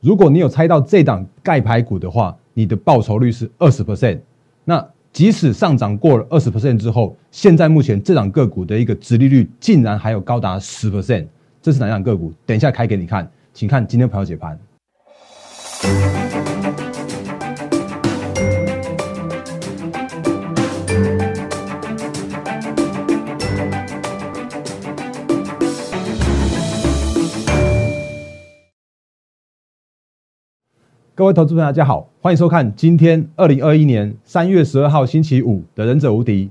如果你有猜到这档盖牌股的话，你的报酬率是二十 percent。那即使上涨过了二十 percent 之后，现在目前这档个股的一个殖利率竟然还有高达十 percent，这是哪档个股？等一下开给你看，请看今天朋友解盘。各位投资朋友，大家好，欢迎收看今天二零二一年三月十二号星期五的《忍者无敌》，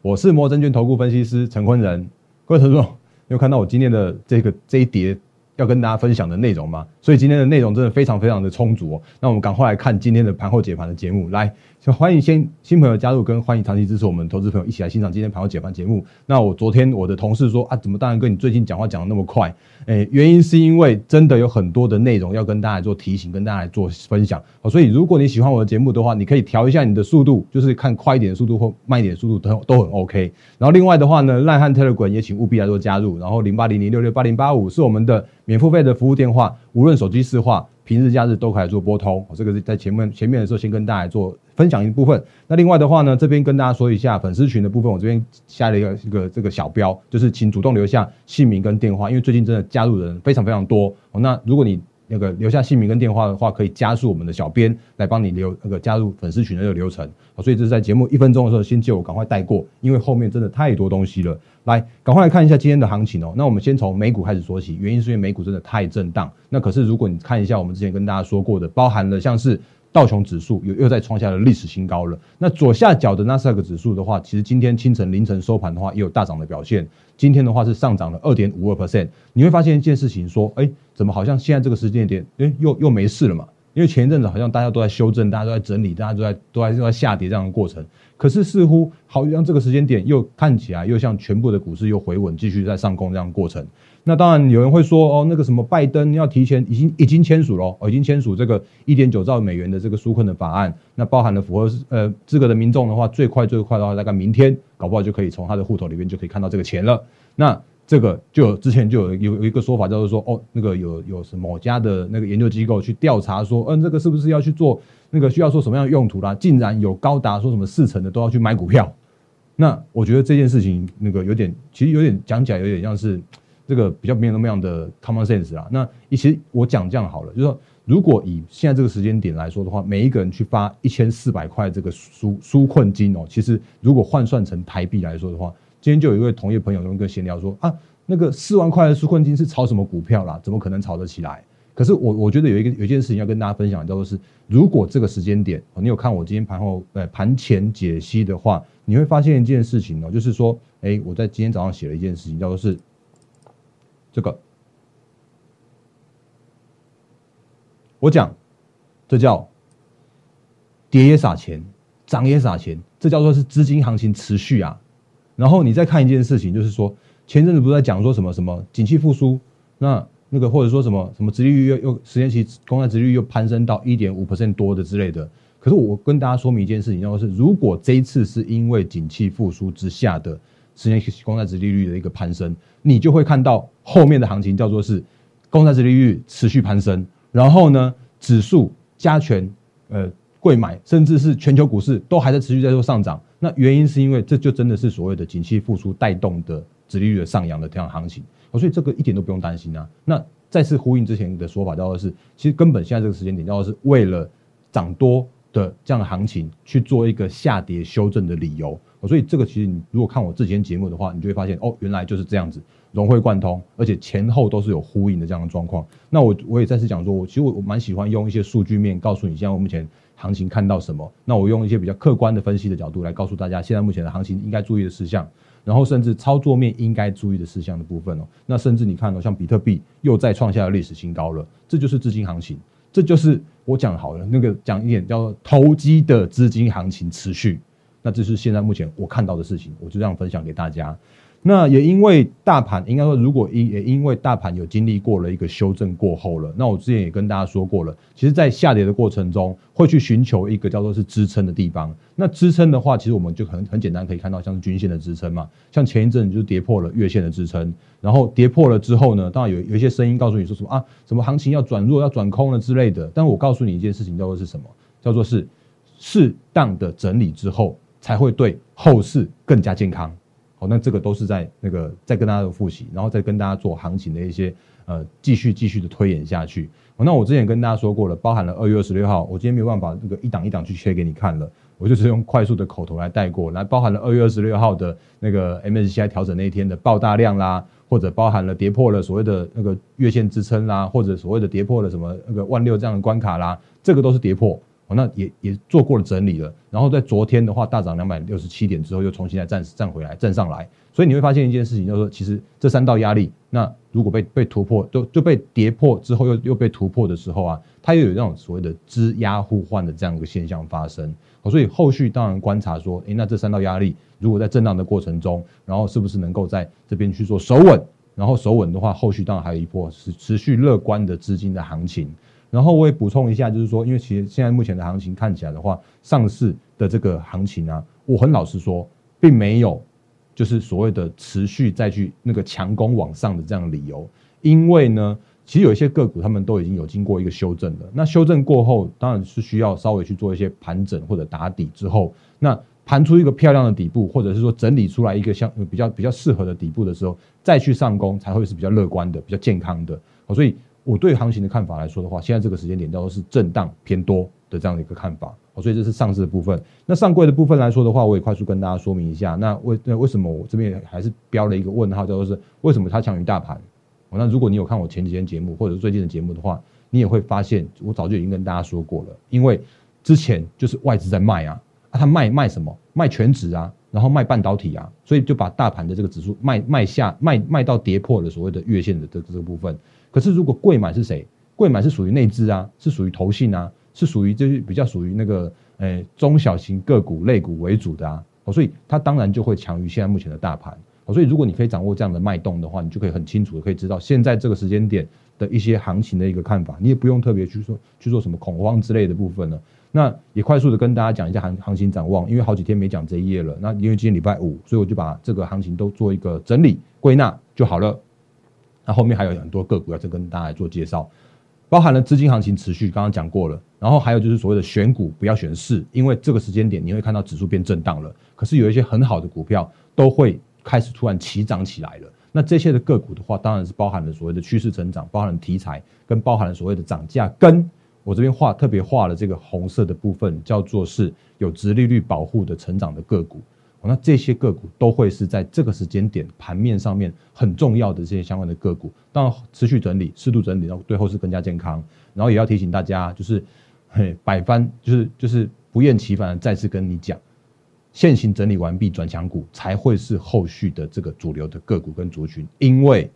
我是摩证券投顾分析师陈坤仁。各位投资朋友，有看到我今天的这个这一叠要跟大家分享的内容吗？所以今天的内容真的非常非常的充足哦。那我们赶快来看今天的盘后解盘的节目，来。就欢迎新新朋友加入，跟欢迎长期支持我们投资朋友一起来欣赏今天盘后解盘节目。那我昨天我的同事说啊，怎么大然哥你最近讲话讲的那么快？诶，原因是因为真的有很多的内容要跟大家做提醒，跟大家来做分享。好，所以如果你喜欢我的节目的话，你可以调一下你的速度，就是看快一点的速度或慢一点的速度都都很 OK。然后另外的话呢，赖汉 Telegram 也请务必来做加入。然后零八零零六六八零八五是我们的免付费的服务电话，无论手机市话。平日假日都可以做拨通，这个是在前面前面的时候先跟大家做分享一部分。那另外的话呢，这边跟大家说一下粉丝群的部分，我这边下了一个一个这个小标，就是请主动留下姓名跟电话，因为最近真的加入的人非常非常多。那如果你那个留下姓名跟电话的话，可以加速我们的小编来帮你留那个加入粉丝群的这个流程。所以这是在节目一分钟的时候，先借我赶快带过，因为后面真的太多东西了。来，赶快来看一下今天的行情哦。那我们先从美股开始说起，原因是因为美股真的太震荡。那可是如果你看一下我们之前跟大家说过的，包含了像是道琼指数又又在创下了历史新高了。那左下角的纳斯达克指数的话，其实今天清晨凌晨收盘的话，也有大涨的表现。今天的话是上涨了二点五二 percent。你会发现一件事情，说，哎，怎么好像现在这个时间点，哎，又又没事了嘛？因为前一阵子好像大家都在修正，大家都在整理，大家都在都在都在下跌这样的过程。可是似乎好像这个时间点又看起来又像全部的股市又回稳，继续在上攻这样的过程。那当然有人会说哦，那个什么拜登要提前已经已经签署了，哦，已经签署这个一点九兆美元的这个纾困的法案。那包含了符合呃资格的民众的话，最快最快的话，大概明天搞不好就可以从他的户头里面就可以看到这个钱了。那这个就之前就有有有一个说法，叫做说哦，那个有有什某家的那个研究机构去调查说，嗯，这个是不是要去做那个需要说什么样的用途啦？竟然有高达说什么四成的都要去买股票。那我觉得这件事情那个有点，其实有点讲起来有点像是这个比较没有那么样的 common sense 啦。那其实我讲这样好了，就是说如果以现在这个时间点来说的话，每一个人去发一千四百块这个纾纾困金哦，其实如果换算成台币来说的话。今天就有一位同业朋友跟个闲聊说啊，那个四万块的纾困金是炒什么股票啦？怎么可能炒得起来？可是我我觉得有一个有一件事情要跟大家分享，叫做是如果这个时间点，你有看我今天盘后呃盘前解析的话，你会发现一件事情哦，就是说，哎，我在今天早上写了一件事情，叫做是这个，我讲这叫跌也撒钱，涨也撒钱，这叫做是资金行情持续啊。然后你再看一件事情，就是说前阵子不是在讲说什么什么景气复苏，那那个或者说什么什么殖利率又又十年期公债殖利率又攀升到一点五 percent 多的之类的。可是我跟大家说明一件事情，就是如果这一次是因为景气复苏之下的十年期公债殖利率的一个攀升，你就会看到后面的行情叫做是公债殖利率持续攀升，然后呢指数加权呃贵买，甚至是全球股市都还在持续在做上涨。那原因是因为这就真的是所谓的景气复苏带动的殖利率的上扬的这样行情，所以这个一点都不用担心啊。那再次呼应之前的说法，叫做是，其实根本现在这个时间点，叫做是为了涨多的这样的行情去做一个下跌修正的理由。所以这个其实你如果看我之前节目的话，你就会发现哦，原来就是这样子融会贯通，而且前后都是有呼应的这样的状况。那我我也再次讲说，我其实我我蛮喜欢用一些数据面告诉你，现在我目前。行情看到什么？那我用一些比较客观的分析的角度来告诉大家，现在目前的行情应该注意的事项，然后甚至操作面应该注意的事项的部分哦。那甚至你看到像比特币又再创下了历史新高了，这就是资金行情，这就是我讲好了那个讲一点叫做投机的资金行情持续。那这是现在目前我看到的事情，我就这样分享给大家。那也因为大盘，应该说，如果因也因为大盘有经历过了一个修正过后了，那我之前也跟大家说过了，其实，在下跌的过程中，会去寻求一个叫做是支撑的地方。那支撑的话，其实我们就很很简单可以看到，像是均线的支撑嘛，像前一阵就跌破了月线的支撑，然后跌破了之后呢，当然有有一些声音告诉你说什么啊，什么行情要转弱、要转空了之类的。但我告诉你一件事情，叫做是什么？叫做是适当的整理之后，才会对后市更加健康。好那这个都是在那个再跟大家复习，然后再跟大家做行情的一些呃继续继续的推演下去。那我之前跟大家说过了，包含了二月二十六号，我今天没有办法那个一档一档去切给你看了，我就是用快速的口头来带过来，包含了二月二十六号的那个 MSCI 调整那一天的爆大量啦，或者包含了跌破了所谓的那个月线支撑啦，或者所谓的跌破了什么那个万六这样的关卡啦，这个都是跌破。哦，那也也做过了整理了，然后在昨天的话大涨两百六十七点之后，又重新再站站回来，站上来。所以你会发现一件事情，就是说，其实这三道压力，那如果被被突破，就就被跌破之后，又又被突破的时候啊，它又有那种所谓的支压互换的这样一个现象发生。哦，所以后续当然观察说，诶，那这三道压力如果在震荡的过程中，然后是不是能够在这边去做守稳？然后守稳的话，后续当然还有一波持持续乐观的资金的行情。然后我也补充一下，就是说，因为其实现在目前的行情看起来的话，上市的这个行情啊，我很老实说，并没有就是所谓的持续再去那个强攻往上的这样理由。因为呢，其实有一些个股他们都已经有经过一个修正了。那修正过后，当然是需要稍微去做一些盘整或者打底之后，那盘出一个漂亮的底部，或者是说整理出来一个像比较比较适合的底部的时候，再去上攻才会是比较乐观的、比较健康的。所以。我对行情的看法来说的话，现在这个时间点叫做是震荡偏多的这样的一个看法，所以这是上市的部分。那上柜的部分来说的话，我也快速跟大家说明一下。那为那为什么我这边还是标了一个问号，叫做是为什么它强于大盘？那如果你有看我前几天节目或者是最近的节目的话，你也会发现，我早就已经跟大家说过了，因为之前就是外资在卖啊，啊，他卖卖什么？卖全值啊，然后卖半导体啊，所以就把大盘的这个指数卖卖下卖卖到跌破了所谓的月线的这这个部分。可是，如果贵买是谁？贵买是属于内资啊，是属于投信啊，是属于就是比较属于那个诶中小型个股类股为主的啊，哦，所以它当然就会强于现在目前的大盘。哦，所以如果你可以掌握这样的脉动的话，你就可以很清楚的可以知道现在这个时间点的一些行情的一个看法，你也不用特别去说去做什么恐慌之类的部分了。那也快速的跟大家讲一下行行情展望，因为好几天没讲这一页了。那因为今天礼拜五，所以我就把这个行情都做一个整理归纳就好了。那后面还有很多个股要再跟大家来做介绍，包含了资金行情持续，刚刚讲过了。然后还有就是所谓的选股不要选市，因为这个时间点你会看到指数变震荡了，可是有一些很好的股票都会开始突然齐涨起来了。那这些的个股的话，当然是包含了所谓的趋势成长，包含了题材，跟包含了所谓的涨价。跟我这边画特别画了这个红色的部分，叫做是有直利率保护的成长的个股。那这些个股都会是在这个时间点盘面上面很重要的这些相关的个股，当然持续整理、适度整理，然后最后市更加健康。然后也要提醒大家，就是嘿百番就是就是不厌其烦的再次跟你讲，现行整理完毕转强股才会是后续的这个主流的个股跟族群，因为。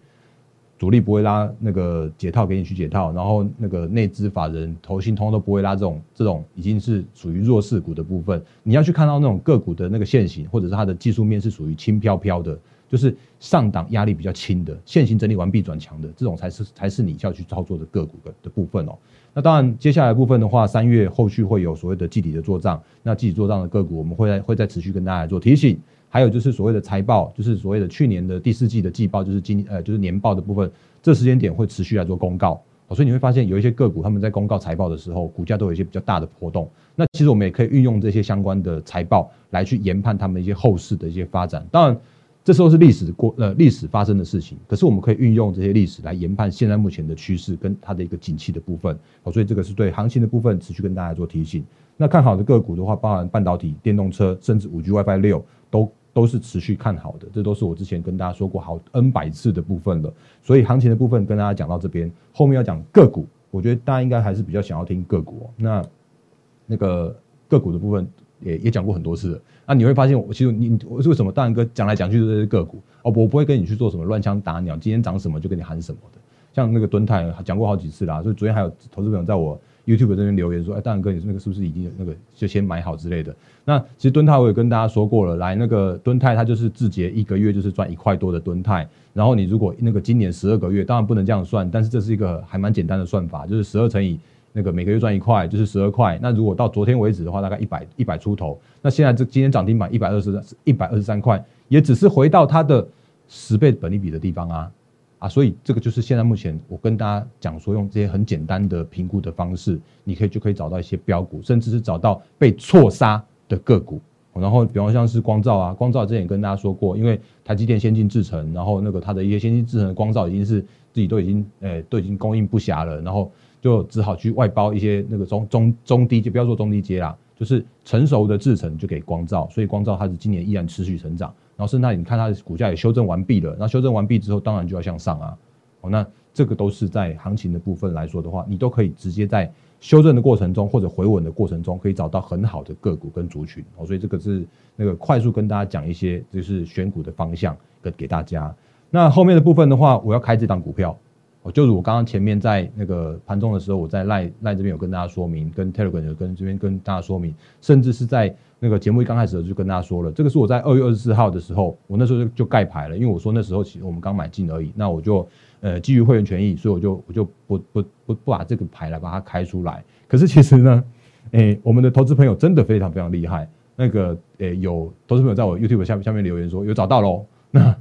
主力不会拉那个解套给你去解套，然后那个内资法人投信通都不会拉这种这种已经是属于弱势股的部分。你要去看到那种个股的那个线型，或者是它的技术面是属于轻飘飘的，就是上档压力比较轻的，线型整理完毕转强的这种才是才是你要去操作的个股的的部分哦。那当然接下来部分的话，三月后续会有所谓的季底的做账，那季底做账的个股我们会在会再持续跟大家做提醒。还有就是所谓的财报，就是所谓的去年的第四季的季报，就是今呃就是年报的部分，这时间点会持续来做公告，所以你会发现有一些个股他们在公告财报的时候，股价都有一些比较大的波动。那其实我们也可以运用这些相关的财报来去研判他们一些后市的一些发展。当然，这时候是历史过呃历史发生的事情，可是我们可以运用这些历史来研判现在目前的趋势跟它的一个景气的部分。哦，所以这个是对行情的部分持续跟大家做提醒。那看好的个股的话，包含半导体、电动车，甚至五 G、WiFi 六都。都是持续看好的，这都是我之前跟大家说过好 N 百次的部分了。所以行情的部分跟大家讲到这边，后面要讲个股，我觉得大家应该还是比较想要听个股。那那个个股的部分也也讲过很多次了。那你会发现，我其实你我为什么大然哥讲来讲去都是个股哦，我不会跟你去做什么乱枪打鸟，今天涨什么就跟你喊什么的。像那个敦泰讲过好几次啦，所以昨天还有投资朋友在我 YouTube 这边留言说，哎，大然哥，你那个是不是已经那个就先买好之类的？那其实敦泰我也跟大家说过了，来那个敦泰它就是字节一个月就是赚一块多的敦泰，然后你如果那个今年十二个月，当然不能这样算，但是这是一个还蛮简单的算法，就是十二乘以那个每个月赚一块，就是十二块。那如果到昨天为止的话，大概一百一百出头。那现在这今天涨停板一百二十一百二十三块，也只是回到它的十倍本利比的地方啊。啊，所以这个就是现在目前我跟大家讲说，用这些很简单的评估的方式，你可以就可以找到一些标股，甚至是找到被错杀的个股。然后，比方像是光照啊，光照之前也跟大家说过，因为台积电先进制程，然后那个它的一些先进制程的光照已经是自己都已经诶都已经供应不暇了，然后就只好去外包一些那个中中中低，就不要做中低阶啦，就是成熟的制程就给光照，所以光照它是今年依然持续成长。然后，甚至你看它的股价也修正完毕了。那修正完毕之后，当然就要向上啊。哦，那这个都是在行情的部分来说的话，你都可以直接在修正的过程中或者回稳的过程中，可以找到很好的个股跟族群。哦，所以这个是那个快速跟大家讲一些就是选股的方向给给大家。那后面的部分的话，我要开这档股票。就是我刚刚前面在那个盘中的时候，我在赖赖这边有跟大家说明，跟 Telegram 有跟这边跟大家说明，甚至是在。那个节目一刚开始的时候就跟大家说了，这个是我在二月二十四号的时候，我那时候就就盖牌了，因为我说那时候其实我们刚买进而已，那我就呃基于会员权益，所以我就我就不不不不把这个牌来把它开出来。可是其实呢，诶，我们的投资朋友真的非常非常厉害，那个诶有投资朋友在我 YouTube 下下面留言说有找到喽，那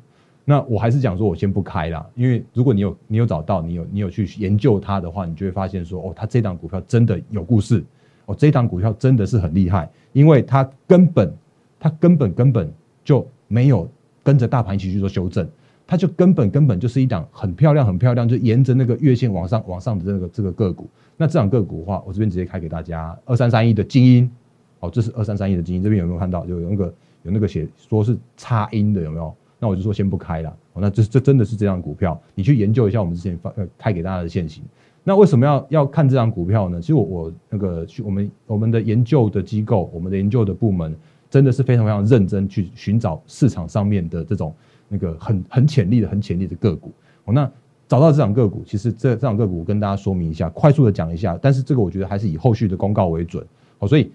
那我还是讲说我先不开啦，因为如果你有你有找到，你有你有去研究它的话，你就会发现说哦，它这档股票真的有故事。哦，这一档股票真的是很厉害，因为它根本，它根本根本就没有跟着大盘一起去做修正，它就根本根本就是一档很漂亮、很漂亮，就沿着那个月线往上往上的这个这个个股。那这档个股的话，我这边直接开给大家，二三三一的精英，哦，这是二三三一的精英，这边有没有看到？就有那个有那个写说是差音的，有没有？那我就说先不开了。那这这真的是这张股票，你去研究一下我们之前发呃开给大家的现行。那为什么要要看这张股票呢？其实我我那个去我们我们的研究的机构，我们的研究的部门，真的是非常非常认真去寻找市场上面的这种那个很很潜力的很潜力的个股。哦，那找到这档个股，其实这这档个股跟大家说明一下，快速的讲一下。但是这个我觉得还是以后续的公告为准。好，所以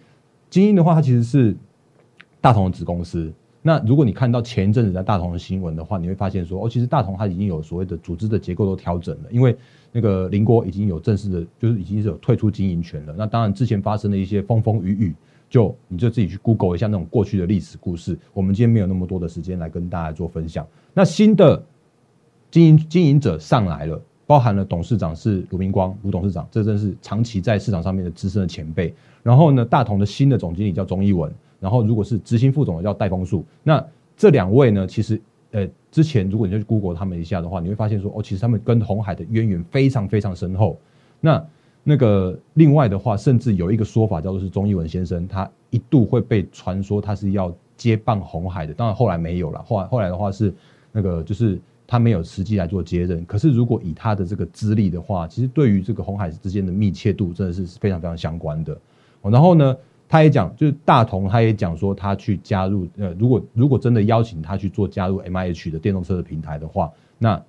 精英的话，它其实是大同的子公司。那如果你看到前一阵子在大同的新闻的话，你会发现说，哦，其实大同它已经有所谓的组织的结构都调整了，因为那个林国已经有正式的，就是已经是有退出经营权了。那当然之前发生的一些风风雨雨，就你就自己去 Google 一下那种过去的历史故事。我们今天没有那么多的时间来跟大家做分享。那新的经营经营者上来了，包含了董事长是卢明光卢董事长，这真是长期在市场上面的资深的前辈。然后呢，大同的新的总经理叫钟一文。然后，如果是执行副总的叫戴丰树，那这两位呢，其实呃，之前如果你去 Google 他们一下的话，你会发现说，哦，其实他们跟红海的渊源非常非常深厚。那那个另外的话，甚至有一个说法叫做是钟义文先生，他一度会被传说他是要接棒红海的，当然后来没有了。后来后来的话是那个就是他没有实际来做接任。可是如果以他的这个资历的话，其实对于这个红海之间的密切度真的是非常非常相关的。然后呢？他也讲，就是大同，他也讲说，他去加入，呃，如果如果真的邀请他去做加入 M I H 的电动车的平台的话，那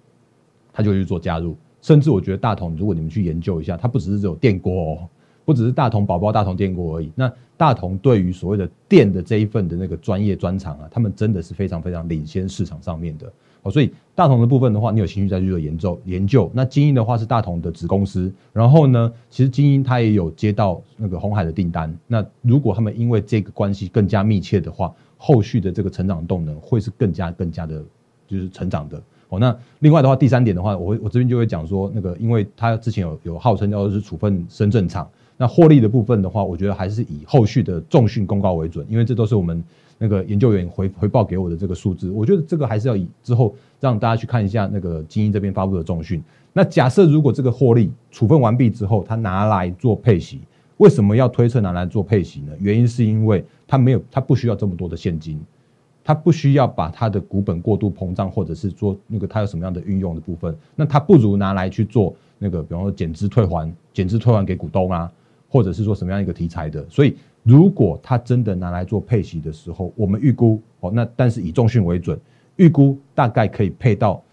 他就去做加入。甚至我觉得大同，如果你们去研究一下，它不只是只有电锅哦，不只是大同宝宝、大同电锅而已。那大同对于所谓的电的这一份的那个专业专长啊，他们真的是非常非常领先市场上面的。哦，所以大同的部分的话，你有兴趣再去做研究研究。那精英的话是大同的子公司，然后呢，其实精英它也有接到那个红海的订单。那如果他们因为这个关系更加密切的话，后续的这个成长动能会是更加更加的，就是成长的。哦，那另外的话，第三点的话，我我这边就会讲说，那个因为他之前有有号称叫做是处分深圳厂，那获利的部分的话，我觉得还是以后续的重讯公告为准，因为这都是我们。那个研究员回回报给我的这个数字，我觉得这个还是要以之后让大家去看一下那个精英这边发布的重讯。那假设如果这个获利处分完毕之后，他拿来做配息，为什么要推测拿来做配息呢？原因是因为他没有，他不需要这么多的现金，他不需要把他的股本过度膨胀，或者是做那个他有什么样的运用的部分，那他不如拿来去做那个，比方说减资退还，减资退还给股东啊，或者是说什么样一个题材的，所以。如果他真的拿来做配息的时候，我们预估哦，那但是以重讯为准，预估大概可以配到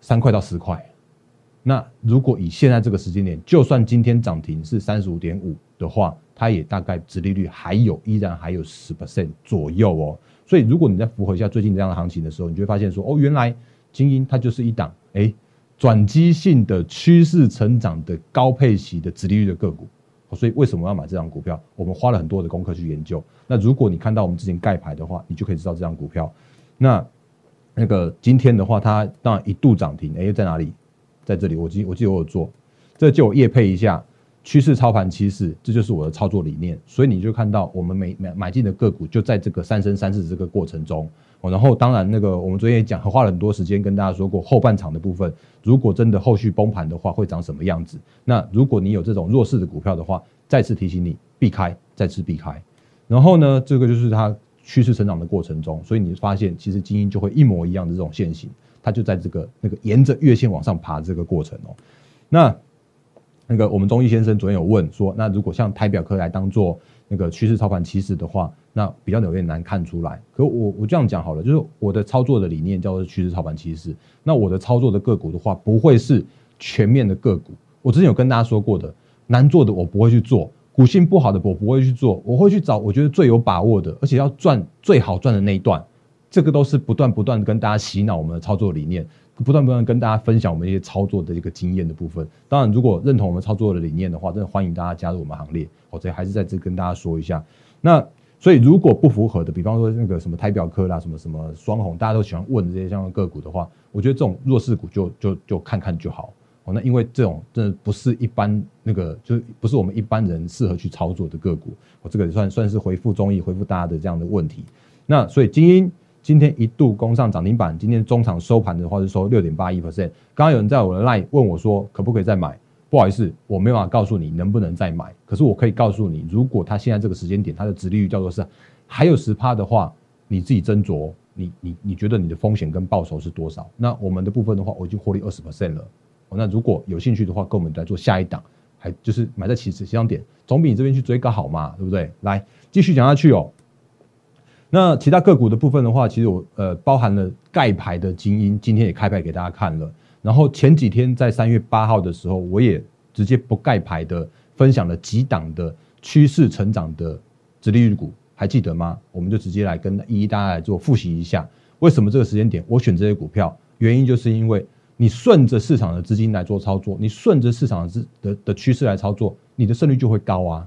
三块到十块，那如果以现在这个时间点，就算今天涨停是三十五点五的话，它也大概殖利率还有依然还有十 percent 左右哦。所以如果你在符合一下最近这样的行情的时候，你就会发现说，哦，原来精英它就是一档哎转机性的趋势成长的高配息的殖利率的个股。所以为什么要买这张股票？我们花了很多的功课去研究。那如果你看到我们之前盖牌的话，你就可以知道这张股票。那那个今天的话，它当然一度涨停，哎，在哪里？在这里，我记我记得我有做，这就我夜配一下趋势操盘趋势，这就是我的操作理念。所以你就看到我们每买买进的个股，就在这个三升三世这个过程中。然后当然那个我们昨天也讲，花了很多时间跟大家说过，后半场的部分，如果真的后续崩盘的话，会长什么样子？那如果你有这种弱势的股票的话，再次提醒你避开，再次避开。然后呢，这个就是它趋势成长的过程中，所以你发现其实精英就会一模一样的这种线型。它就在这个那个沿着月线往上爬这个过程哦，那那个我们中医先生昨天有问说，那如果像台表科来当做那个趋势操盘趋势的话，那比较有点难看出来。可我我这样讲好了，就是我的操作的理念叫做趋势操盘趋势。那我的操作的个股的话，不会是全面的个股。我之前有跟大家说过的，难做的我不会去做，股性不好的我不会去做，我会去找我觉得最有把握的，而且要赚最好赚的那一段。这个都是不断不断跟大家洗脑我们的操作理念，不断不断跟大家分享我们一些操作的一个经验的部分。当然，如果认同我们操作的理念的话，真的欢迎大家加入我们行列。我这还是在这跟大家说一下。那所以如果不符合的，比方说那个什么台表科啦，什么什么双红，大家都喜欢问这些相关个股的话，我觉得这种弱势股就就就看看就好。哦，那因为这种真的不是一般那个，就是不是我们一般人适合去操作的个股。我这个算算是回复中意回复大家的这样的问题。那所以精英。今天一度攻上涨停板，今天中场收盘的话是收六点八一 percent。刚刚有人在我的 line 问我说，可不可以再买？不好意思，我没办法告诉你能不能再买。可是我可以告诉你，如果它现在这个时间点，它的值利率叫做是还有十趴的话，你自己斟酌，你你你觉得你的风险跟报酬是多少？那我们的部分的话，我已经获利二十 percent 了。那如果有兴趣的话，跟我们来做下一档，还就是买在起始起涨点，总比你这边去追高好嘛，对不对？来继续讲下去哦。那其他个股的部分的话，其实我呃包含了盖牌的精英，今天也开牌给大家看了。然后前几天在三月八号的时候，我也直接不盖牌的分享了几档的趋势成长的直利率股，还记得吗？我们就直接来跟一一大家来做复习一下，为什么这个时间点我选这些股票？原因就是因为你顺着市场的资金来做操作，你顺着市场的的的趋势来操作，你的胜率就会高啊。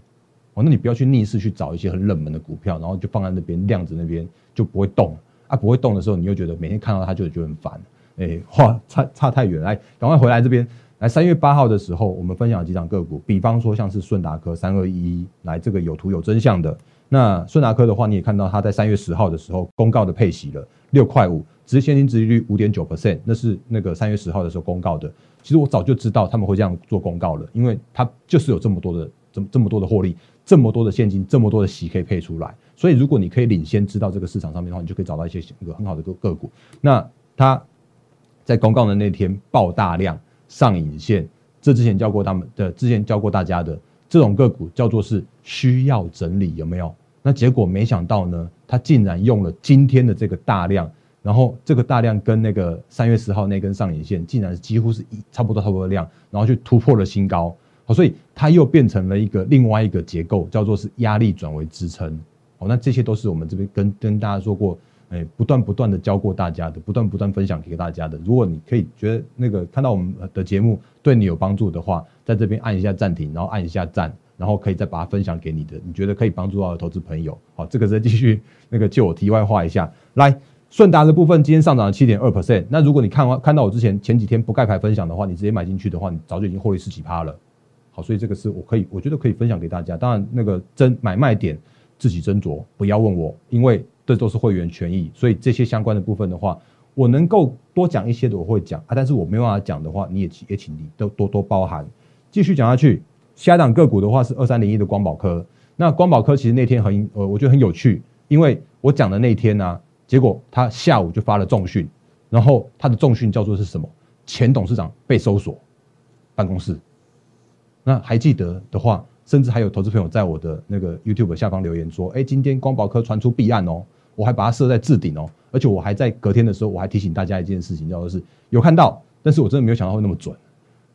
哦，那你不要去逆势去找一些很冷门的股票，然后就放在那边晾着，那边就不会动啊。不会动的时候，你又觉得每天看到它就觉得很烦，哎，哇，差差太远，来，赶快回来这边。来，三月八号的时候，我们分享了几档个股，比方说像是顺达科三二一一，来这个有图有真相的。那顺达科的话，你也看到它在三月十号的时候公告的配息了六块五，直现金值利率五点九 percent，那是那个三月十号的时候公告的。其实我早就知道他们会这样做公告了，因为它就是有这么多的这么这么多的获利。这么多的现金，这么多的息可以配出来，所以如果你可以领先知道这个市场上面的话，你就可以找到一些一个很好的个个股。那它在公告的那天爆大量上影线，这之前教过他们的，之前教过大家的这种个股叫做是需要整理，有没有？那结果没想到呢，它竟然用了今天的这个大量，然后这个大量跟那个三月十号那根上影线，竟然几乎是一差不多差不多的量，然后去突破了新高。好，所以它又变成了一个另外一个结构，叫做是压力转为支撑。好，那这些都是我们这边跟跟大家说过，哎，不断不断的教过大家的，不断不断分享给大家的。如果你可以觉得那个看到我们的节目对你有帮助的话，在这边按一下暂停，然后按一下赞，然后可以再把它分享给你的，你觉得可以帮助到的投资朋友。好，这个再继续那个借我题外话一下，来顺达的部分今天上涨了七点二 percent。那如果你看完看到我之前前几天不盖牌分享的话，你直接买进去的话，你早就已经获利十几趴了。好，所以这个是我可以，我觉得可以分享给大家。当然，那个真买卖点自己斟酌，不要问我，因为这都是会员权益。所以这些相关的部分的话，我能够多讲一些的，我会讲啊。但是我没办法讲的话，你也也请你都多多包涵。继续讲下去，下档个股的话是二三零一的光宝科。那光宝科其实那天很呃，我觉得很有趣，因为我讲的那天呢，结果他下午就发了重讯，然后他的重讯叫做是什么？前董事长被搜索办公室。那还记得的话，甚至还有投资朋友在我的那个 YouTube 下方留言说：“哎，今天光宝科传出弊案哦，我还把它设在置顶哦，而且我还在隔天的时候，我还提醒大家一件事情，叫做是有看到，但是我真的没有想到会那么准。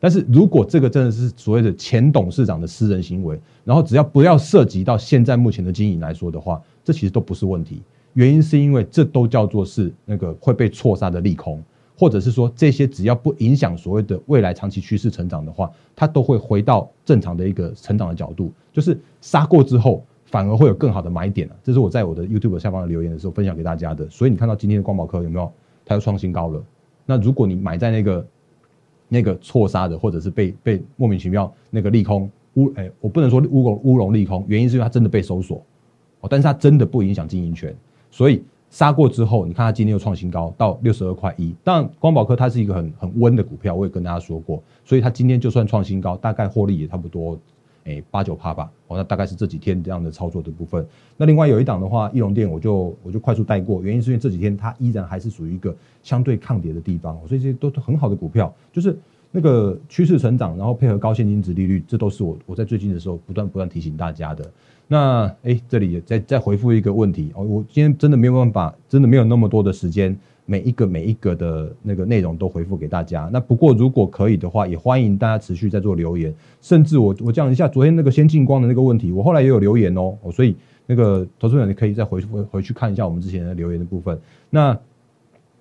但是如果这个真的是所谓的前董事长的私人行为，然后只要不要涉及到现在目前的经营来说的话，这其实都不是问题。原因是因为这都叫做是那个会被错杀的利空，或者是说这些只要不影响所谓的未来长期趋势成长的话，它都会回到正常的一个成长的角度，就是杀过之后反而会有更好的买点啊。这是我在我的 YouTube 下方的留言的时候分享给大家的。所以你看到今天的光宝科有没有？它又创新高了。那如果你买在那个。那个错杀的，或者是被被莫名其妙那个利空乌哎，我不能说乌龙乌龙利空，原因是因为它真的被搜索哦，但是它真的不影响经营权，所以杀过之后，你看它今天又创新高到六十二块一。当然，光宝科它是一个很很温的股票，我也跟大家说过，所以它今天就算创新高，大概获利也差不多。哎，八九趴吧，哦，那大概是这几天这样的操作的部分。那另外有一档的话，易龙店我就我就快速带过，原因是因为这几天它依然还是属于一个相对抗跌的地方，所以这些都是很好的股票，就是那个趋势成长，然后配合高现金值利率，这都是我我在最近的时候不断不断提醒大家的。那哎，这里再再回复一个问题哦，我今天真的没有办法，真的没有那么多的时间。每一个每一个的那个内容都回复给大家。那不过如果可以的话，也欢迎大家持续在做留言。甚至我我讲一下昨天那个先进光的那个问题，我后来也有留言哦。哦所以那个投资者你可以再回回回去看一下我们之前的留言的部分。那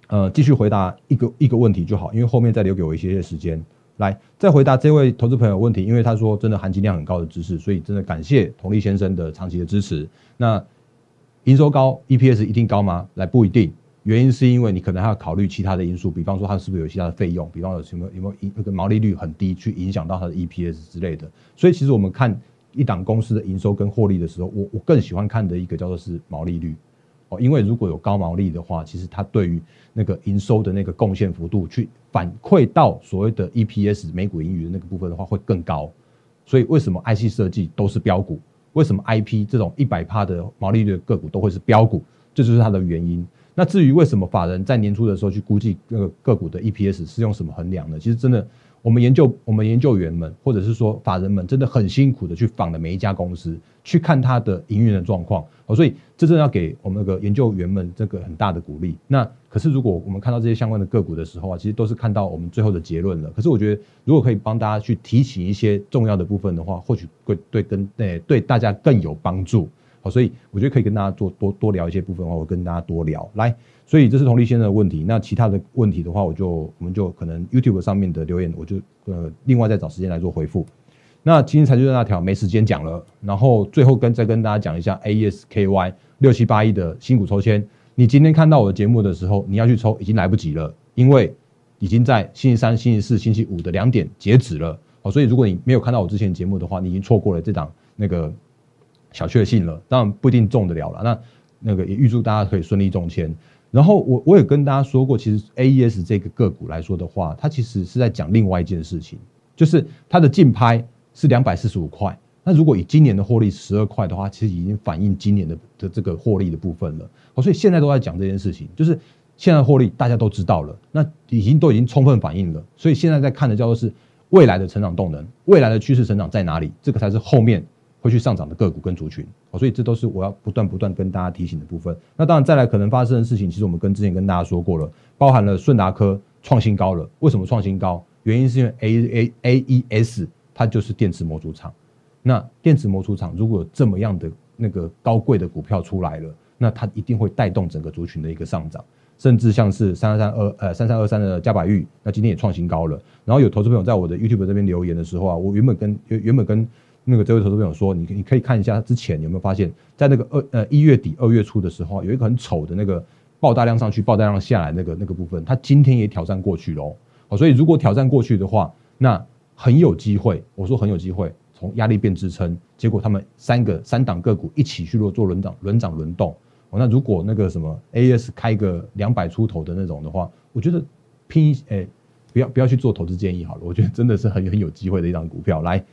呃继续回答一个一个问题就好，因为后面再留给我一些些时间来再回答这位投资朋友问题。因为他说真的含金量很高的知识，所以真的感谢佟立先生的长期的支持。那营收高，EPS 一定高吗？来不一定。原因是因为你可能还要考虑其他的因素，比方说它是不是有其他的费用，比方有什么有没有那个毛利率很低，去影响到它的 EPS 之类的。所以其实我们看一档公司的营收跟获利的时候，我我更喜欢看的一个叫做是毛利率哦，因为如果有高毛利的话，其实它对于那个营收的那个贡献幅度去反馈到所谓的 EPS 每股盈余的那个部分的话会更高。所以为什么 IC 设计都是标股？为什么 IP 这种一百趴的毛利率的个股都会是标股？这就是它的原因。那至于为什么法人在年初的时候去估计那个个股的 EPS 是用什么衡量呢？其实真的，我们研究我们研究员们，或者是说法人们，真的很辛苦的去访了每一家公司，去看它的营运的状况。哦，所以这真的要给我们那个研究员们这个很大的鼓励。那可是如果我们看到这些相关的个股的时候啊，其实都是看到我们最后的结论了。可是我觉得，如果可以帮大家去提醒一些重要的部分的话，或许会对跟对对大家更有帮助。好，所以我觉得可以跟大家做多多聊一些部分的话，我跟大家多聊来。所以这是同立先生的问题。那其他的问题的话，我就我们就可能 YouTube 上面的留言，我就呃另外再找时间来做回复。那今天财就那条没时间讲了。然后最后跟再跟大家讲一下 ASKY 六七八一的新股抽签。你今天看到我的节目的时候，你要去抽已经来不及了，因为已经在星期三、星期四、星期五的两点截止了。好，所以如果你没有看到我之前节目的话，你已经错过了这档那个。小确幸了，当然不一定中得了了。那那个也预祝大家可以顺利中签。然后我我也跟大家说过，其实 A E S 这个个股来说的话，它其实是在讲另外一件事情，就是它的竞拍是两百四十五块。那如果以今年的获利十二块的话，其实已经反映今年的的这个获利的部分了。所以现在都在讲这件事情，就是现在获利大家都知道了，那已经都已经充分反映了。所以现在在看的叫做是未来的成长动能，未来的趋势成长在哪里？这个才是后面。会去上涨的个股跟族群，所以这都是我要不断不断跟大家提醒的部分。那当然，再来可能发生的事情，其实我们跟之前跟大家说过了，包含了顺达科创新高了。为什么创新高？原因是因为 A A A E S 它就是电池模组厂。那电池模组厂如果有这么样的那个高贵的股票出来了，那它一定会带动整个族群的一个上涨，甚至像是三三二呃三三二三的嘉百玉，那今天也创新高了。然后有投资朋友在我的 YouTube 这边留言的时候啊，我原本跟原原本跟那个这位投资朋友说，你你可以看一下他之前有没有发现，在那个二呃一月底二月初的时候，有一个很丑的那个爆大量上去，爆大量下来那个那个部分，它今天也挑战过去喽。哦，所以如果挑战过去的话，那很有机会。我说很有机会，从压力变支撑，结果他们三个三档个股一起去做做轮涨轮涨轮动。哦，那如果那个什么 A S 开个两百出头的那种的话，我觉得拼诶不要不要去做投资建议好了。我觉得真的是很很有机会的一张股票来。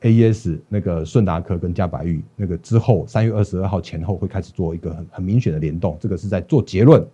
A E S 那个顺达科跟嘉百玉那个之后，三月二十二号前后会开始做一个很很明显的联动，这个是在做结论。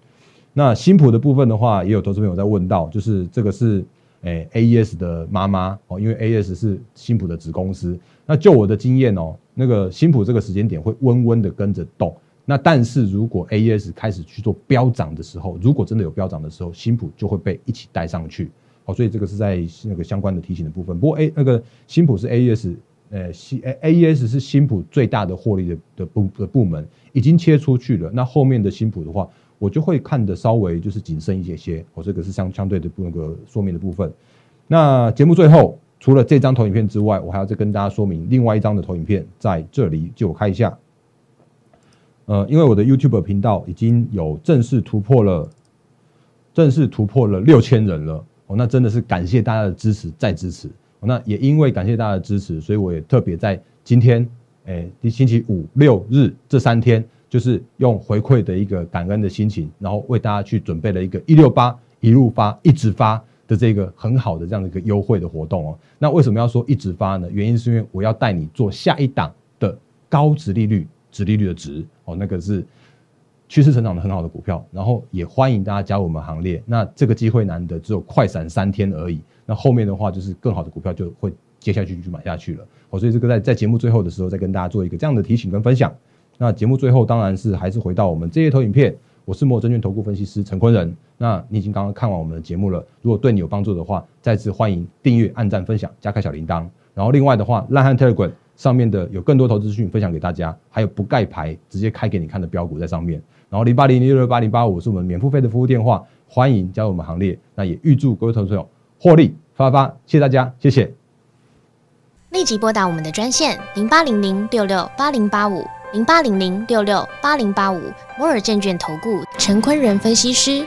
那新普的部分的话，也有投资朋友在问到，就是这个是诶 A E S 的妈妈哦，因为 A E S 是新普的子公司。那就我的经验哦，那个新普这个时间点会温温的跟着动。那但是如果 A E S 开始去做飙涨的时候，如果真的有飙涨的时候，新普就会被一起带上去。哦，所以这个是在那个相关的提醒的部分。不过 A 那个新普是 AES，呃，C AES 是新普最大的获利的的部的部门，已经切出去了。那后面的新普的话，我就会看的稍微就是谨慎一些些。哦，这个是相相对的那个说明的部分。那节目最后，除了这张投影片之外，我还要再跟大家说明另外一张的投影片在这里，就我看一下。呃，因为我的 YouTube 频道已经有正式突破了，正式突破了六千人了哦，那真的是感谢大家的支持，再支持。那也因为感谢大家的支持，所以我也特别在今天，哎，星期五六日这三天，就是用回馈的一个感恩的心情，然后为大家去准备了一个一六八一路发一直发的这个很好的这样的一个优惠的活动哦。那为什么要说一直发呢？原因是因为我要带你做下一档的高值利率。值利率的值哦，那个是趋势成长的很好的股票，然后也欢迎大家加入我们行列。那这个机会难得，只有快闪三天而已。那后面的话就是更好的股票就会接下去就买下去了。好，所以这个在在节目最后的时候再跟大家做一个这样的提醒跟分享。那节目最后当然是还是回到我们这些投影片，我是摩证券投顾分析师陈坤仁。那你已经刚刚看完我们的节目了，如果对你有帮助的话，再次欢迎订阅、按赞、分享、加开小铃铛。然后另外的话，烂汉 Telegram。上面的有更多投资资讯分享给大家，还有不盖牌直接开给你看的标股在上面。然后零八零零六六八零八五是我们免付费的服务电话，欢迎加入我们行列。那也预祝各位投资朋友获利发发，谢谢大家，谢谢。立即拨打我们的专线零八零零六六八零八五。零八零零六六八零八五摩尔证券投顾陈坤仁分析师，